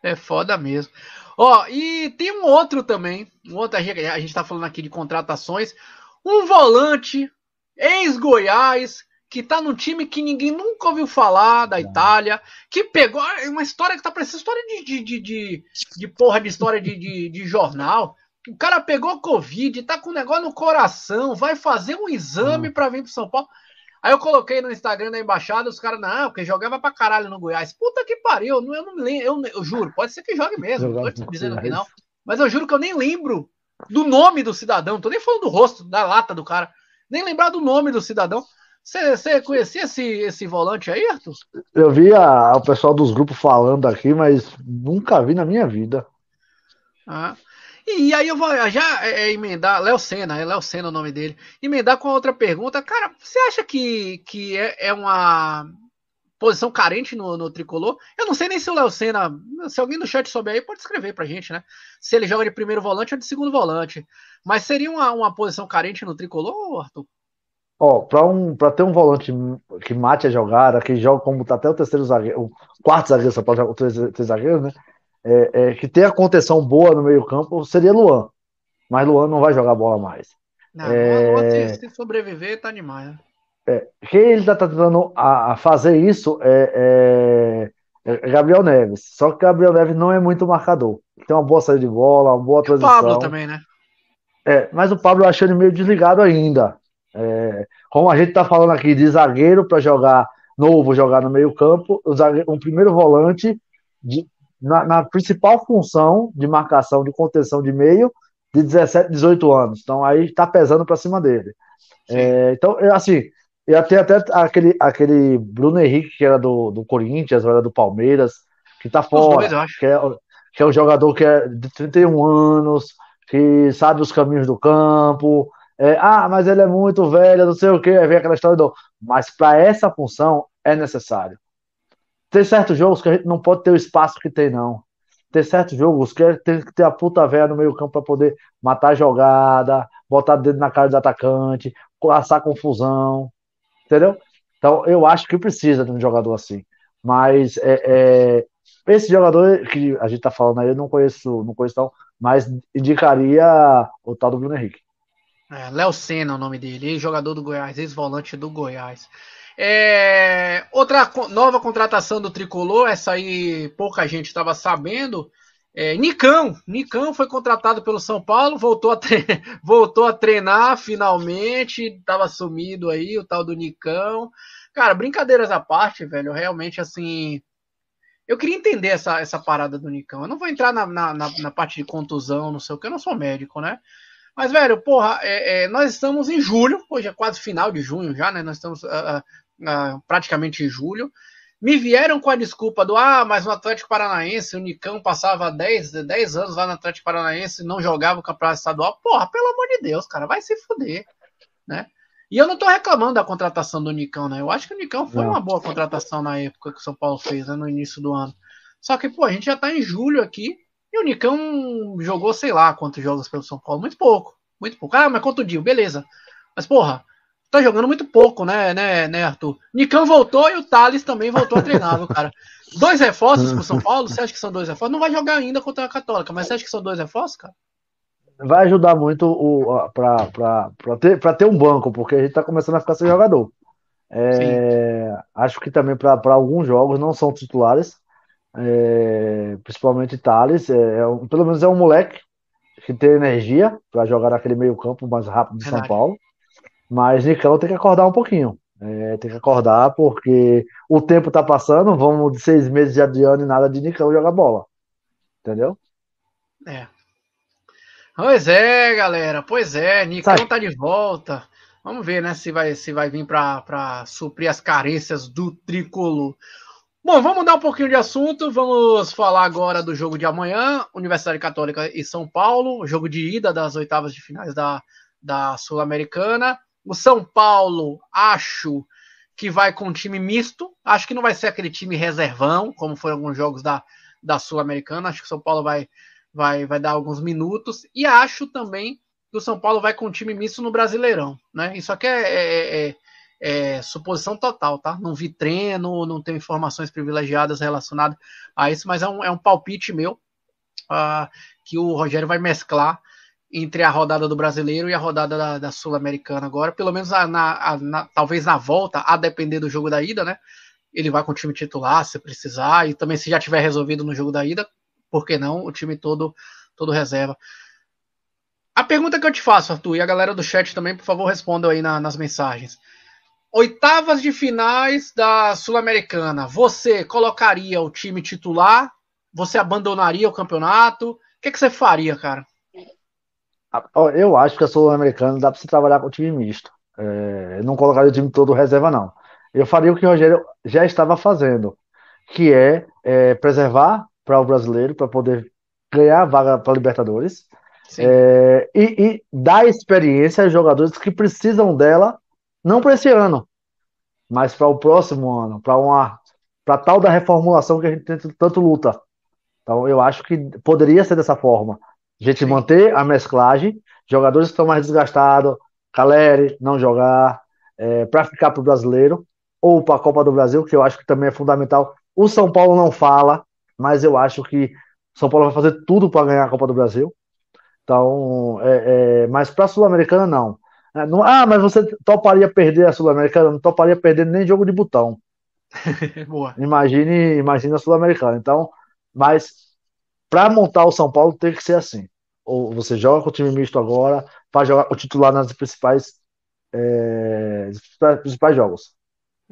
é foda mesmo. Ó, e tem um outro também, um outro, a gente está falando aqui de contratações, um volante ex-Goiás, que tá num time que ninguém nunca ouviu falar da Itália, que pegou é uma história que tá parecendo história de, de, de, de, de porra de história de, de, de jornal. O cara pegou Covid, tá com um negócio no coração, vai fazer um exame hum. para vir pro São Paulo. Aí eu coloquei no Instagram da embaixada, os caras, não, porque jogava pra caralho no Goiás. Puta que pariu, eu não me lembro, eu, eu, juro, pode ser que jogue mesmo, não tô dizendo que não. Mas eu juro que eu nem lembro do nome do cidadão, tô nem falando do rosto, da lata do cara, nem lembrar do nome do cidadão. Você conhecia esse, esse volante aí, Arthur? Eu vi a, o pessoal dos grupos falando aqui, mas nunca vi na minha vida. Ah, e aí eu vou já é, é, emendar, Léo Senna, é Léo Senna o nome dele, emendar com outra pergunta. Cara, você acha que, que é, é uma posição carente no, no, tricolor? Eu não sei nem se o Léo Senna, se alguém do chat souber aí, pode escrever pra gente, né? Se ele joga de primeiro volante ou de segundo volante. Mas seria uma, uma posição carente no tricolor, Arthur? Ó, para um, pra ter um volante que mate a jogada, que joga como tá até o terceiro zagueiro, o quarto zagueiro, só pode jogar o três zagueiros, né? É, é, que tem a contenção boa no meio-campo seria Luan. Mas Luan não vai jogar bola mais. Não, é... Luan, se, se sobreviver, tá demais. Né? É, quem ele está tentando a, a, fazer isso é, é, é, Gabriel Neves. Só que Gabriel Neves não é muito marcador. Tem uma boa saída de bola, uma boa e transição. O Pablo também, né? É, mas o Pablo eu achei ele meio desligado ainda. É, como a gente está falando aqui de zagueiro para jogar novo, jogar no meio campo, o, zagueiro, um primeiro volante de, na, na, principal função de marcação, de contenção de meio, de 17, 18 anos. Então aí está pesando para cima dele. É, então, assim, eu até até aquele, aquele Bruno Henrique, que era do, do Corinthians, era do Palmeiras, que está fora, dois, que, é, que é um jogador que é de 31 anos, que sabe os caminhos do campo. É, ah, mas ele é muito velho, não sei o que, vem aquela história do. Mas para essa função é necessário. Tem certos jogos que a gente não pode ter o espaço que tem, não. ter certos jogos que tem que ter a puta velha no meio campo para poder matar a jogada, botar dedo na cara do atacante, caçar confusão, entendeu? Então eu acho que precisa de um jogador assim. Mas é, é, esse jogador que a gente tá falando aí, eu não conheço, não conheço não, mas indicaria o tal do Bruno Henrique. É, Léo Senna é o nome dele, ex-jogador do Goiás, ex-volante do Goiás. É, outra nova contratação do Tricolor, essa aí pouca gente estava sabendo. É, Nicão, Nicão foi contratado pelo São Paulo, voltou a, voltou a treinar finalmente, estava sumido aí, o tal do Nicão. Cara, brincadeiras à parte, velho, realmente assim. Eu queria entender essa, essa parada do Nicão. Eu não vou entrar na, na, na, na parte de contusão, não sei o que, eu não sou médico, né? Mas, velho, porra, é, é, nós estamos em julho, hoje é quase final de junho já, né? Nós estamos uh, praticamente em julho. Me vieram com a desculpa do, ah, mas no Atlético Paranaense o Nicão passava 10, 10 anos lá no Atlético Paranaense e não jogava o campeonato estadual. Porra, pelo amor de Deus, cara, vai se fuder, né? E eu não tô reclamando da contratação do Nicão, né? Eu acho que o Nicão foi não. uma boa contratação na época que o São Paulo fez, né, no início do ano. Só que, pô, a gente já tá em julho aqui e o Nicão jogou, sei lá, quantos jogos pelo São Paulo. Muito pouco. Muito pouco. Ah, mas quanto dia? Beleza. Mas, porra, tá jogando muito pouco, né, né, né, Arthur? Nicão voltou e o Thales também voltou a treinar, cara? Dois reforços pro São Paulo? Você acha que são dois reforços? Não vai jogar ainda contra a Católica, mas você acha que são dois reforços, cara? Vai ajudar muito o, pra, pra, pra, ter, pra ter um banco, porque a gente tá começando a ficar sem jogador. É, acho que também para alguns jogos não são titulares, é, principalmente Thales, é, é, pelo menos é um moleque que tem energia para jogar naquele meio campo mais rápido de São Paulo, mas Nicão tem que acordar um pouquinho, é, tem que acordar porque o tempo tá passando, vamos de seis meses de Adriano e nada de Nicão jogar bola, entendeu? É. Pois é, galera, pois é, Nicão Sai. tá de volta. Vamos ver, né, se vai, se vai vir para suprir as carências do tricolor. Bom, vamos mudar um pouquinho de assunto. Vamos falar agora do jogo de amanhã, Universidade Católica e São Paulo, jogo de ida das oitavas de finais da, da Sul-Americana. O São Paulo, acho que vai com um time misto. Acho que não vai ser aquele time reservão, como foram alguns jogos da, da Sul-Americana. Acho que o São Paulo vai, vai, vai dar alguns minutos. E acho também que o São Paulo vai com um time misto no Brasileirão. Né? Isso aqui é, é, é é, suposição total, tá? Não vi treino, não tenho informações privilegiadas relacionadas a isso, mas é um, é um palpite meu uh, que o Rogério vai mesclar entre a rodada do brasileiro e a rodada da, da Sul-Americana agora, pelo menos a, na, a, na, talvez na volta, a depender do jogo da ida, né? Ele vai com o time titular se precisar, e também se já tiver resolvido no jogo da ida, por que não? O time todo, todo reserva. A pergunta que eu te faço, Arthur, e a galera do chat também, por favor, respondam aí na, nas mensagens. Oitavas de finais da Sul-Americana. Você colocaria o time titular? Você abandonaria o campeonato? O que, que você faria, cara? Eu acho que a Sul-Americana dá para se trabalhar com o time misto. É, não colocaria o time todo reserva, não. Eu faria o que o Rogério já estava fazendo, que é, é preservar para o brasileiro, para poder ganhar a vaga para Libertadores. É, e, e dar experiência aos jogadores que precisam dela não para esse ano, mas para o próximo ano, para uma para tal da reformulação que a gente tanto luta. Então eu acho que poderia ser dessa forma. A gente Sim. manter a mesclagem, jogadores que estão mais desgastados, Caleri não jogar, é, para ficar para o brasileiro, ou para a Copa do Brasil, que eu acho que também é fundamental. O São Paulo não fala, mas eu acho que o São Paulo vai fazer tudo para ganhar a Copa do Brasil. Então, é, é, mas para a Sul-Americana, não. É, ah, mas você toparia perder a Sul-Americana? Não toparia perder nem jogo de botão. Boa. Imagine, imagine a Sul-Americana. Então, mas para montar o São Paulo tem que ser assim. Ou você joga com o time misto agora, para jogar o titular nas principais, é, principais jogos.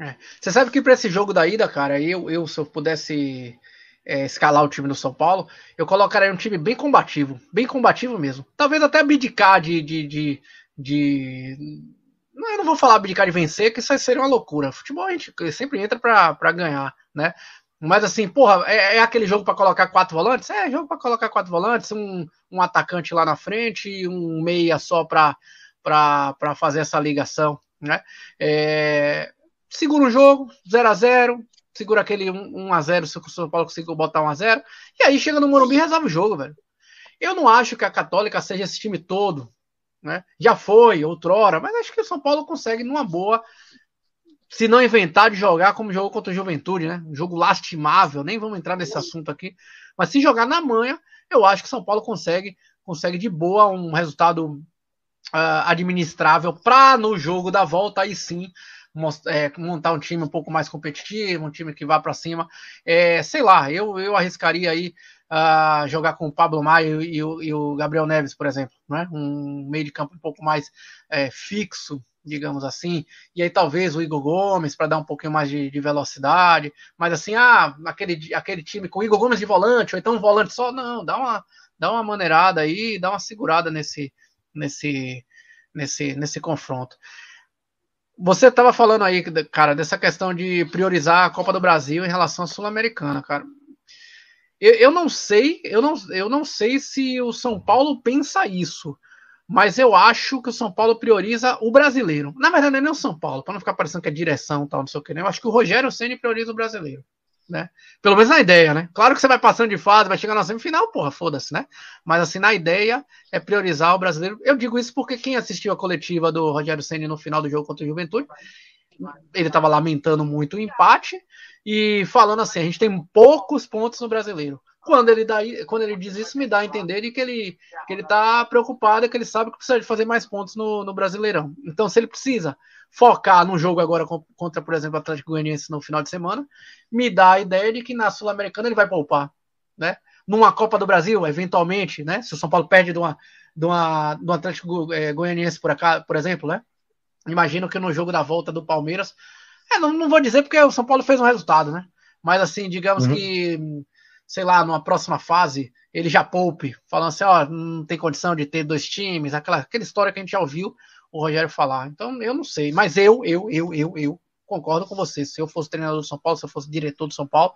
É. Você sabe que para esse jogo da ida, cara, eu, eu se eu pudesse é, escalar o time do São Paulo, eu colocaria um time bem combativo, bem combativo mesmo. Talvez até abdicar de, de, de de. Não, eu não vou falar abdicar de vencer, que isso seria uma loucura. Futebol a gente sempre entra para ganhar, né? Mas assim, porra, é, é aquele jogo para colocar quatro volantes? É, jogo para colocar quatro volantes, um, um atacante lá na frente um meia só para fazer essa ligação, né? É, segura o jogo, 0 a 0 segura aquele 1 a 0 se o São Paulo conseguiu botar 1 a 0 e aí chega no Morumbi e resolve o jogo, velho. Eu não acho que a Católica seja esse time todo, né? Já foi, outrora, mas acho que o São Paulo consegue, numa boa, se não inventar de jogar como jogou contra o Juventude, né? Um jogo lastimável, nem vamos entrar nesse assunto aqui. Mas se jogar na manha, eu acho que São Paulo consegue, consegue de boa um resultado uh, administrável para no jogo da volta aí sim é, montar um time um pouco mais competitivo, um time que vá para cima. É, sei lá, eu, eu arriscaria aí uh, jogar com o Pablo Maia e, o, e, o, Gabriel Neves, por exemplo, né? um meio de campo um pouco mais é, fixo, digamos assim, e aí talvez o Igor Gomes para dar um pouquinho mais de, de, velocidade, mas assim, ah, aquele, aquele time com o Igor Gomes de volante, ou então um volante só, não, dá uma, dá uma maneirada aí, dá uma segurada nesse, nesse, nesse, nesse confronto. Você estava falando aí, cara, dessa questão de priorizar a Copa do Brasil em relação à Sul-Americana, cara. Eu, eu não sei, eu não, eu não sei se o São Paulo pensa isso mas eu acho que o São Paulo prioriza o brasileiro. Na verdade, não é nem o São Paulo, para não ficar parecendo que é direção tal, não sei o que. Né? Eu acho que o Rogério Ceni prioriza o brasileiro. Né? Pelo menos na ideia, né? Claro que você vai passando de fase, vai chegar na semifinal, porra, foda-se, né? Mas assim, na ideia é priorizar o brasileiro. Eu digo isso porque quem assistiu a coletiva do Rogério Ceni no final do jogo contra o Juventude, ele estava lamentando muito o empate e falando assim: a gente tem poucos pontos no brasileiro. Quando ele, dá, quando ele diz isso, me dá a entender de que ele que ele está preocupado, que ele sabe que precisa de fazer mais pontos no, no Brasileirão. Então, se ele precisa focar num jogo agora contra, por exemplo, o Atlético Goianiense no final de semana, me dá a ideia de que na Sul-Americana ele vai poupar, né? Numa Copa do Brasil, eventualmente, né? Se o São Paulo perde de uma, de uma, Atlético é, Goianiense por, acá, por exemplo, né? Imagino que no jogo da volta do Palmeiras, é, não, não vou dizer porque o São Paulo fez um resultado, né? Mas assim, digamos uhum. que sei lá, numa próxima fase, ele já poupe, falando assim, ó, não tem condição de ter dois times, aquela, aquela história que a gente já ouviu o Rogério falar. Então, eu não sei, mas eu, eu, eu, eu, eu concordo com você. Se eu fosse treinador do São Paulo, se eu fosse diretor do São Paulo,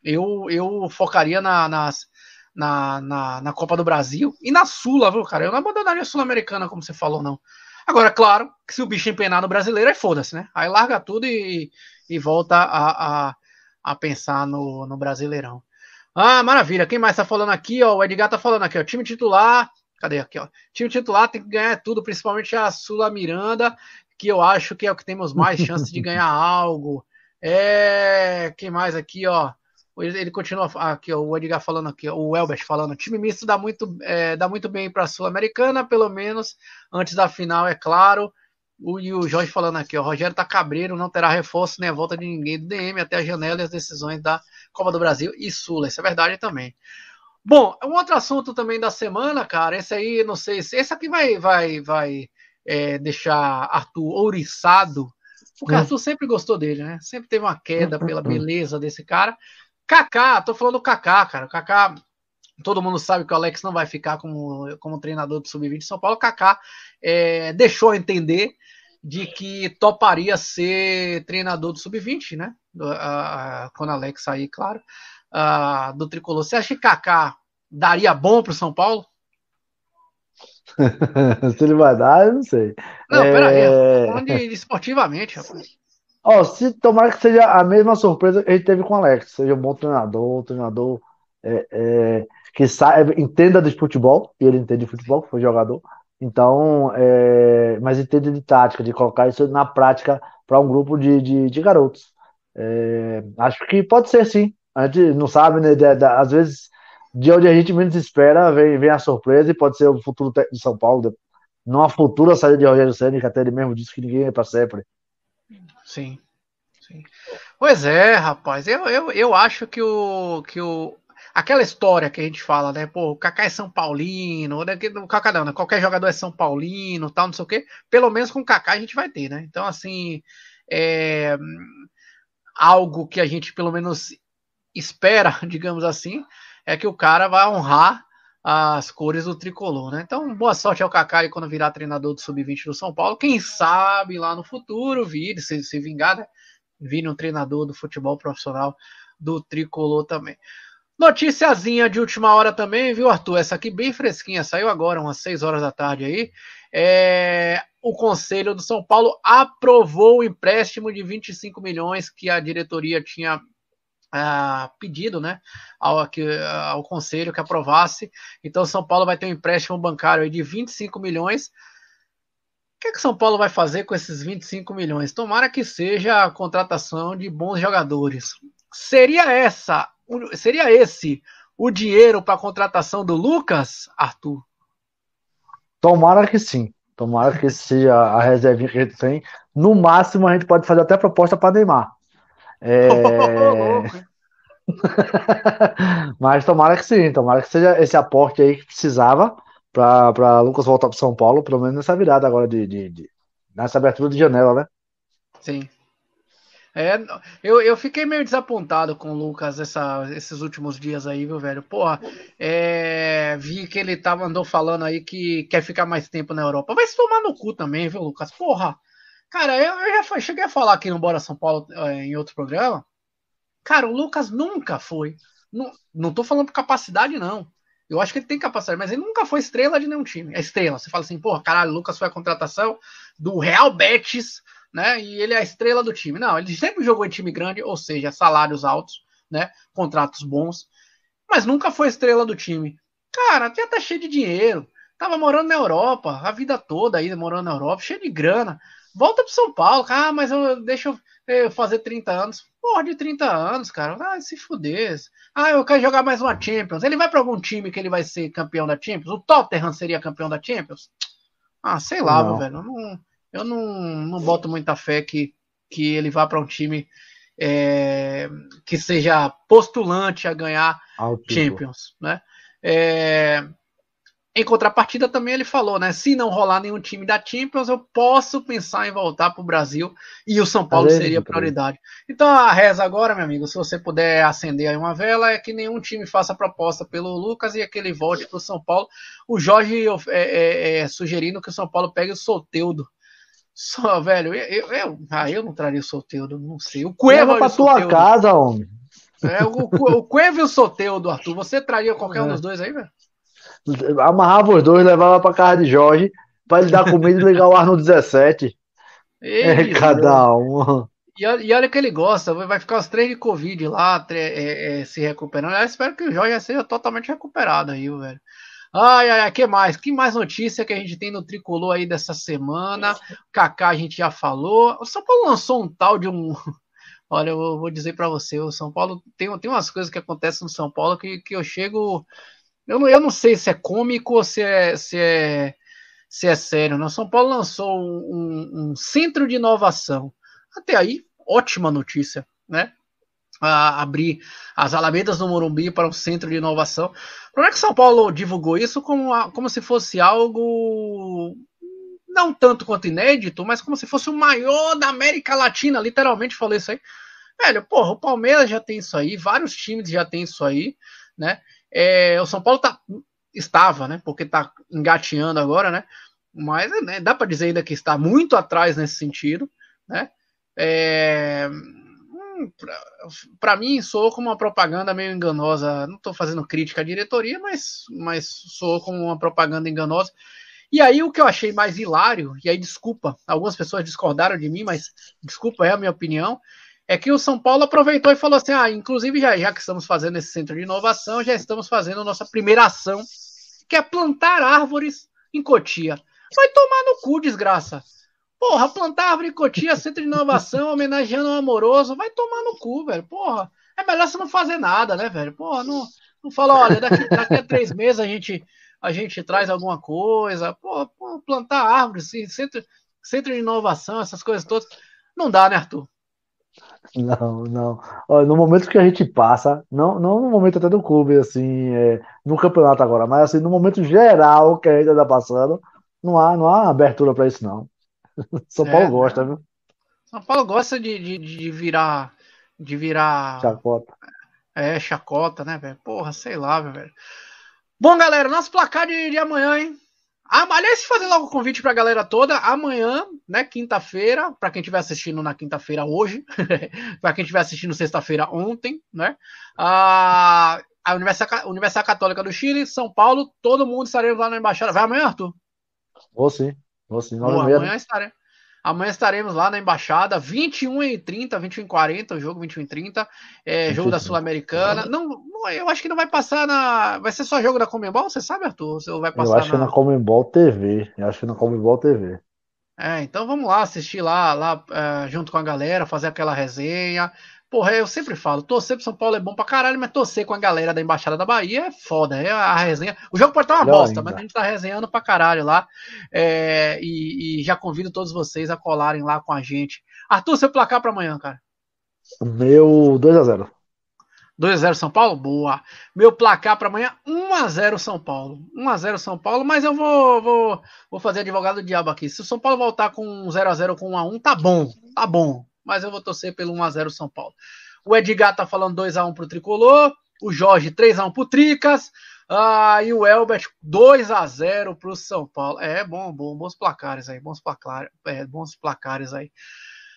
eu, eu focaria na, nas, na, na, na Copa do Brasil e na Sula, viu, cara? Eu não abandonaria a Sul-Americana, como você falou, não. Agora, claro, que se o bicho empenar no brasileiro, aí foda-se, né? Aí larga tudo e, e volta a, a, a pensar no, no Brasileirão. Ah, maravilha. Quem mais tá falando aqui, ó? O Edgar tá falando aqui, ó. Time titular. Cadê aqui, ó? Time titular tem que ganhar tudo, principalmente a Sula Miranda, que eu acho que é o que temos mais chances de ganhar algo. É. Quem mais aqui, ó? Ele continua aqui, ó, o Edgar falando aqui, ó, o Elbert falando, time misto dá muito, é, dá muito bem para a Sul-Americana, pelo menos antes da final, é claro. O, e o Jorge falando aqui, ó, Rogério tá cabreiro, não terá reforço nem a volta de ninguém do DM até a janela e as decisões da Copa do Brasil e Sula. Isso é verdade também. Bom, um outro assunto também da semana, cara, esse aí, não sei se. Esse aqui vai, vai, vai é, deixar Arthur ouriçado, porque hum. Arthur sempre gostou dele, né? Sempre teve uma queda pela beleza desse cara. Kaká, tô falando do Kaká, cara. Kaká, todo mundo sabe que o Alex não vai ficar como, como treinador do Sub-20 de São Paulo. Kaká é, deixou entender de que toparia ser treinador do Sub-20, né? Do, quando Alex sair, claro, do tricolor. Você acha que Kaká daria bom para o São Paulo? se ele vai dar, eu não sei. Não, é... peraí, falando de, de esportivamente, rapaz. Oh, se tomar que seja a mesma surpresa que a gente teve com o Alex, seja um bom treinador, um treinador é, é, que saiba, entenda de futebol, e ele entende de futebol, foi jogador, então, é, mas entende de tática, de colocar isso na prática para um grupo de, de, de garotos. É, acho que pode ser sim. A gente não sabe, né? De, de, às vezes, de onde a gente menos espera, vem, vem a surpresa e pode ser o futuro de São Paulo. Numa futura saída de Rogério Senna, que até ele mesmo disse que ninguém é para sempre. Sim. Sim. Pois é, rapaz. Eu, eu, eu acho que o, que o, aquela história que a gente fala, né? Pô, o Kaká é São Paulino, o Kaká não, né? Qualquer jogador é São Paulino, tal, não sei o quê. Pelo menos com o Kaká a gente vai ter, né? Então, assim, é algo que a gente pelo menos espera, digamos assim, é que o cara vai honrar as cores do tricolor, né? Então, boa sorte ao Kaká quando virar treinador do sub-20 do São Paulo. Quem sabe lá no futuro vire, se, se vingar, né? Um treinador do futebol profissional do tricolor também. Noticiazinha de última hora também, viu, Arthur? Essa aqui bem fresquinha, saiu agora, umas 6 horas da tarde aí. É, o Conselho do São Paulo aprovou o empréstimo de 25 milhões que a diretoria tinha uh, pedido né, ao, que, ao conselho que aprovasse. Então, São Paulo vai ter um empréstimo bancário de 25 milhões. O que, é que São Paulo vai fazer com esses 25 milhões? Tomara que seja a contratação de bons jogadores. Seria essa, seria esse o dinheiro para a contratação do Lucas, Arthur? Tomara que sim. Tomara que seja a reserva que a gente tem. No máximo, a gente pode fazer até proposta para Neymar. É... Mas tomara que sim, tomara que seja esse aporte aí que precisava para Lucas voltar para São Paulo, pelo menos nessa virada agora de, de, de, nessa abertura de janela, né? Sim. É, eu, eu fiquei meio desapontado com o Lucas essa, esses últimos dias aí, viu, velho? Porra, é, vi que ele tava, andou falando aí que quer ficar mais tempo na Europa. Vai se tomar no cu também, viu, Lucas? Porra, Cara, eu, eu já cheguei a falar aqui no Bora São Paulo é, em outro programa. Cara, o Lucas nunca foi. Não, não tô falando por capacidade, não. Eu acho que ele tem capacidade, mas ele nunca foi estrela de nenhum time. É estrela. Você fala assim, porra, caralho, o Lucas foi a contratação do Real Betis, né? E ele é a estrela do time. Não, ele sempre jogou em time grande, ou seja, salários altos, né? Contratos bons, mas nunca foi estrela do time. Cara, até tá cheio de dinheiro. Tava morando na Europa, a vida toda aí morando na Europa, cheio de grana. Volta pro São Paulo. Ah, mas eu, deixa eu, eu fazer 30 anos. Porra, de 30 anos, cara. Ah, se fuder. Ah, eu quero jogar mais uma Champions. Ele vai para algum time que ele vai ser campeão da Champions? O Tottenham seria campeão da Champions? Ah, sei lá, meu velho. Eu não, eu não, não boto muita fé que, que ele vá para um time é, que seja postulante a ganhar Champions, né? É, em contrapartida, também ele falou, né? Se não rolar nenhum time da Champions, eu posso pensar em voltar para o Brasil e o São Paulo seria prioridade. Então a reza agora, meu amigo, se você puder acender aí uma vela, é que nenhum time faça proposta pelo Lucas e que ele volte para o São Paulo. O Jorge é, é, é, sugerindo que o São Paulo pegue o Soteudo. Só, velho, eu, eu, ah, eu não traria o Soteudo, não sei. O Cueva para tua casa, homem. É, o, o, o Cueva e o Soteudo, Arthur. Você traria qualquer é. um dos dois aí, velho? Amarrava os dois, levava pra casa de Jorge, pra ele dar comida e ligar o ar no 17. Ei, é, cada um. E, e, olha que ele gosta, vai ficar os três de Covid lá é, é, se recuperando. Eu espero que o Jorge seja totalmente recuperado aí, velho. Ai, ai, ai, que mais? Que mais notícia que a gente tem no tricolor aí dessa semana? Kaká a gente já falou. O São Paulo lançou um tal de um. Olha, eu vou dizer para você, o São Paulo tem, tem umas coisas que acontecem no São Paulo que, que eu chego eu não, eu não sei se é cômico ou se é, se é, se é sério. Não. São Paulo lançou um, um centro de inovação. Até aí, ótima notícia, né? A abrir as alamedas do Morumbi para um centro de inovação. Como é que São Paulo divulgou isso como, como se fosse algo não tanto quanto inédito, mas como se fosse o maior da América Latina, literalmente falei isso aí. Velho, porra, o Palmeiras já tem isso aí, vários times já tem isso aí, né? É, o São Paulo tá, estava, né? Porque está engateando agora, né? Mas né, dá para dizer ainda que está muito atrás nesse sentido, né? É, hum, para mim soou como uma propaganda meio enganosa. Não estou fazendo crítica à diretoria, mas, mas soou como uma propaganda enganosa. E aí o que eu achei mais hilário, e aí desculpa, algumas pessoas discordaram de mim, mas desculpa, é a minha opinião, é que o São Paulo aproveitou e falou assim: ah, inclusive já, já que estamos fazendo esse centro de inovação, já estamos fazendo a nossa primeira ação, que é plantar árvores em Cotia. Vai tomar no cu, desgraça. Porra, plantar árvore em Cotia, centro de inovação, homenageando o amoroso, vai tomar no cu, velho. Porra, é melhor você não fazer nada, né, velho? Porra, não, não fala, olha, daqui, daqui a três meses a gente, a gente traz alguma coisa. Porra, plantar árvores, centro, centro de inovação, essas coisas todas. Não dá, né, Arthur? Não, não. Olha, no momento que a gente passa, não, não no momento até do clube, assim, é, no campeonato agora, mas assim, no momento geral que a gente está passando, não há, não há abertura para isso, não. São Paulo é, gosta, viu? São Paulo gosta de, de, de virar. De virar. Chacota. É, chacota, né, velho? Porra, sei lá, velho. Bom, galera, nosso placar de, de amanhã, hein? Aliás, fazer logo o convite para a galera toda. Amanhã, né, quinta-feira, para quem estiver assistindo na quinta-feira hoje, para quem estiver assistindo sexta-feira ontem, né? A, a Universidade, Universidade Católica do Chile, São Paulo, todo mundo estaremos lá na embaixada. Vai amanhã, Arthur? Vou sim, vou sim. Boa, amanhã estaremos. Amanhã estaremos lá na Embaixada, 21 e 30, 21 e 40, o jogo 21 e 30, é, jogo da Sul-Americana. Não, não, eu acho que não vai passar na. Vai ser só jogo da Comembol, você sabe, Arthur? Você vai passar eu acho na... que na Comembol TV. Eu acho que na Comembol TV. É, então vamos lá assistir lá, lá uh, junto com a galera, fazer aquela resenha. Porra, eu sempre falo, torcer pro São Paulo é bom pra caralho, mas torcer com a galera da Embaixada da Bahia é foda, é a resenha. O jogo pode estar uma bosta, ainda. mas a gente tá resenhando pra caralho lá. É, e, e, já convido todos vocês a colarem lá com a gente. Arthur, seu placar pra amanhã, cara? Meu 2x0. 2x0 São Paulo? Boa. Meu placar para amanhã, 1x0 São Paulo. 1x0 São Paulo, mas eu vou, vou, vou fazer advogado do diabo aqui. Se o São Paulo voltar com 0x0 com 1x1, tá bom. Tá bom mas eu vou torcer pelo 1x0 São Paulo. O Edgar tá falando 2x1 pro Tricolor, o Jorge 3x1 pro Tricas, ah, e o Elbert 2x0 pro São Paulo. É bom, bom, bons placares aí, bons placares, é, bons placares aí.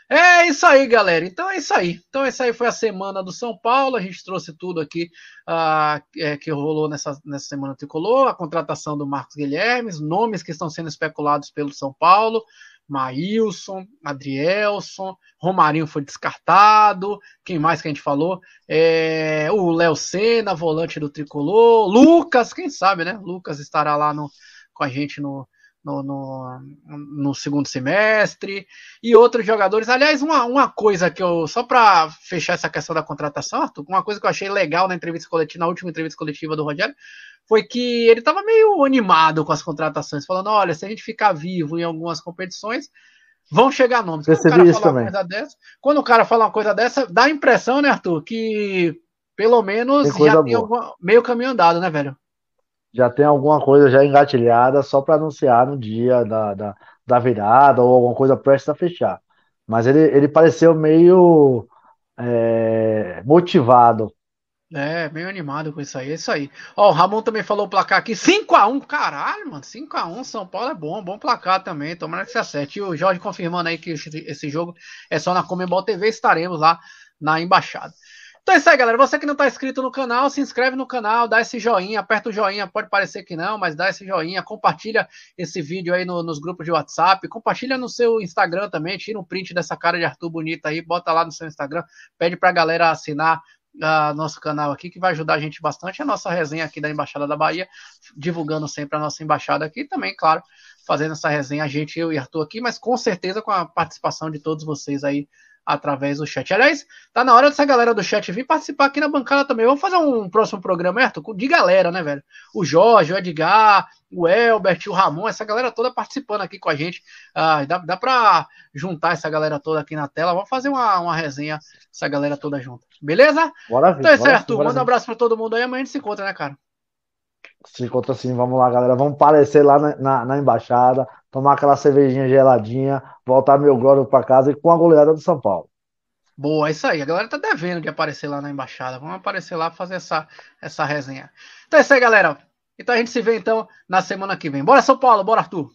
É isso aí, galera. Então é isso aí. Então essa aí foi a semana do São Paulo. A gente trouxe tudo aqui uh, é, que rolou nessa, nessa semana tricolor, a contratação do Marcos Guilherme, nomes que estão sendo especulados pelo São Paulo, Maílson, Adrielson, Romarinho foi descartado. Quem mais que a gente falou? É, o Léo Senna, volante do tricolor. Lucas, quem sabe, né? Lucas estará lá no, com a gente no, no, no, no, segundo semestre e outros jogadores. Aliás, uma, uma coisa que eu, só para fechar essa questão da contratação, Arthur, uma coisa que eu achei legal na entrevista coletiva, na última entrevista coletiva do Rogério, foi que ele estava meio animado com as contratações, falando: olha, se a gente ficar vivo em algumas competições, vão chegar nomes. Quando o, cara fala uma coisa dessa, quando o cara fala uma coisa dessa, dá a impressão, né, Arthur, que pelo menos tem já tem alguma, meio caminho andado, né, velho? Já tem alguma coisa já engatilhada só para anunciar no dia da, da, da, virada ou alguma coisa prestes a fechar. Mas ele, ele pareceu meio é, motivado é, meio animado com isso aí, é isso aí. Ó, o Ramon também falou o placar aqui, 5x1, caralho, mano, 5x1, São Paulo é bom, bom placar também, tomara que se acerte. E o Jorge confirmando aí que esse jogo é só na Comembol TV, estaremos lá na Embaixada. Então é isso aí, galera. Você que não está inscrito no canal, se inscreve no canal, dá esse joinha, aperta o joinha. Pode parecer que não, mas dá esse joinha. Compartilha esse vídeo aí no, nos grupos de WhatsApp. Compartilha no seu Instagram também. Tira um print dessa cara de Arthur bonita aí, bota lá no seu Instagram. Pede para a galera assinar uh, nosso canal aqui, que vai ajudar a gente bastante. A nossa resenha aqui da Embaixada da Bahia, divulgando sempre a nossa embaixada aqui. Também, claro, fazendo essa resenha, a gente, eu e Arthur aqui, mas com certeza com a participação de todos vocês aí através do chat. Aliás, tá na hora dessa galera do chat vir participar aqui na bancada também. Vamos fazer um próximo programa, Arthur, de galera, né, velho? O Jorge, o Edgar, o Elbert, o Ramon, essa galera toda participando aqui com a gente. Ah, dá, dá pra juntar essa galera toda aqui na tela. Vamos fazer uma, uma resenha, essa galera toda junta. Beleza? Bora ver. Então é certo. Manda um abraço pra todo mundo aí. Amanhã a gente se encontra, né, cara? Se encontra sim. Vamos lá, galera. Vamos aparecer lá na, na, na embaixada tomar aquela cervejinha geladinha, voltar meu glória para casa e com a goleada do São Paulo. Boa, é isso aí. A galera tá devendo de aparecer lá na embaixada. Vamos aparecer lá fazer essa, essa resenha. Então é isso aí, galera. Então a gente se vê então na semana que vem. Bora, São Paulo, bora, Arthur.